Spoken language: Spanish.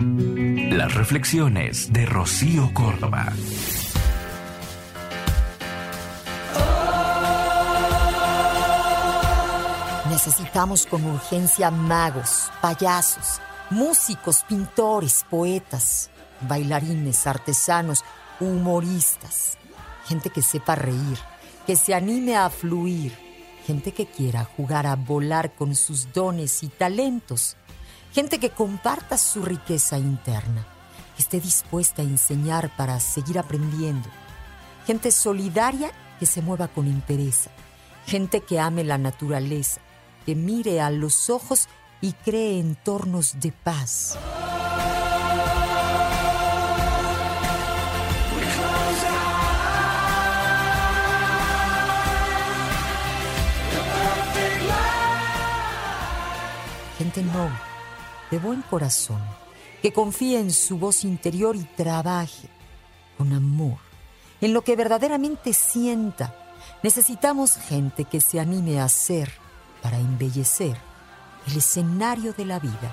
Las reflexiones de Rocío Córdoba. Necesitamos con urgencia magos, payasos, músicos, pintores, poetas, bailarines, artesanos, humoristas, gente que sepa reír, que se anime a fluir, gente que quiera jugar a volar con sus dones y talentos, gente que comparta su riqueza interna, que esté dispuesta a enseñar para seguir aprendiendo, gente solidaria que se mueva con interés, gente que ame la naturaleza, que mire a los ojos y cree entornos de paz. Gente noble, de buen corazón, que confíe en su voz interior y trabaje con amor, en lo que verdaderamente sienta. Necesitamos gente que se anime a ser para embellecer el escenario de la vida.